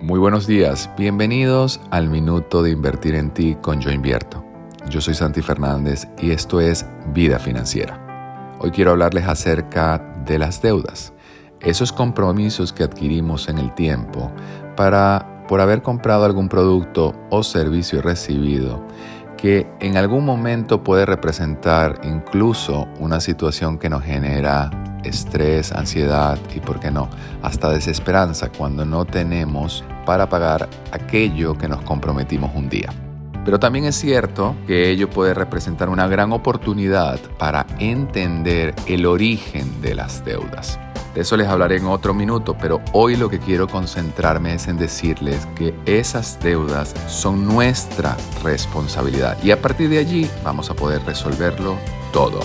Muy buenos días, bienvenidos al Minuto de Invertir en Ti con Yo Invierto. Yo soy Santi Fernández y esto es Vida Financiera. Hoy quiero hablarles acerca de las deudas, esos compromisos que adquirimos en el tiempo para por haber comprado algún producto o servicio recibido que en algún momento puede representar incluso una situación que nos genera estrés, ansiedad y, por qué no, hasta desesperanza cuando no tenemos para pagar aquello que nos comprometimos un día. Pero también es cierto que ello puede representar una gran oportunidad para entender el origen de las deudas. De eso les hablaré en otro minuto, pero hoy lo que quiero concentrarme es en decirles que esas deudas son nuestra responsabilidad y a partir de allí vamos a poder resolverlo todo.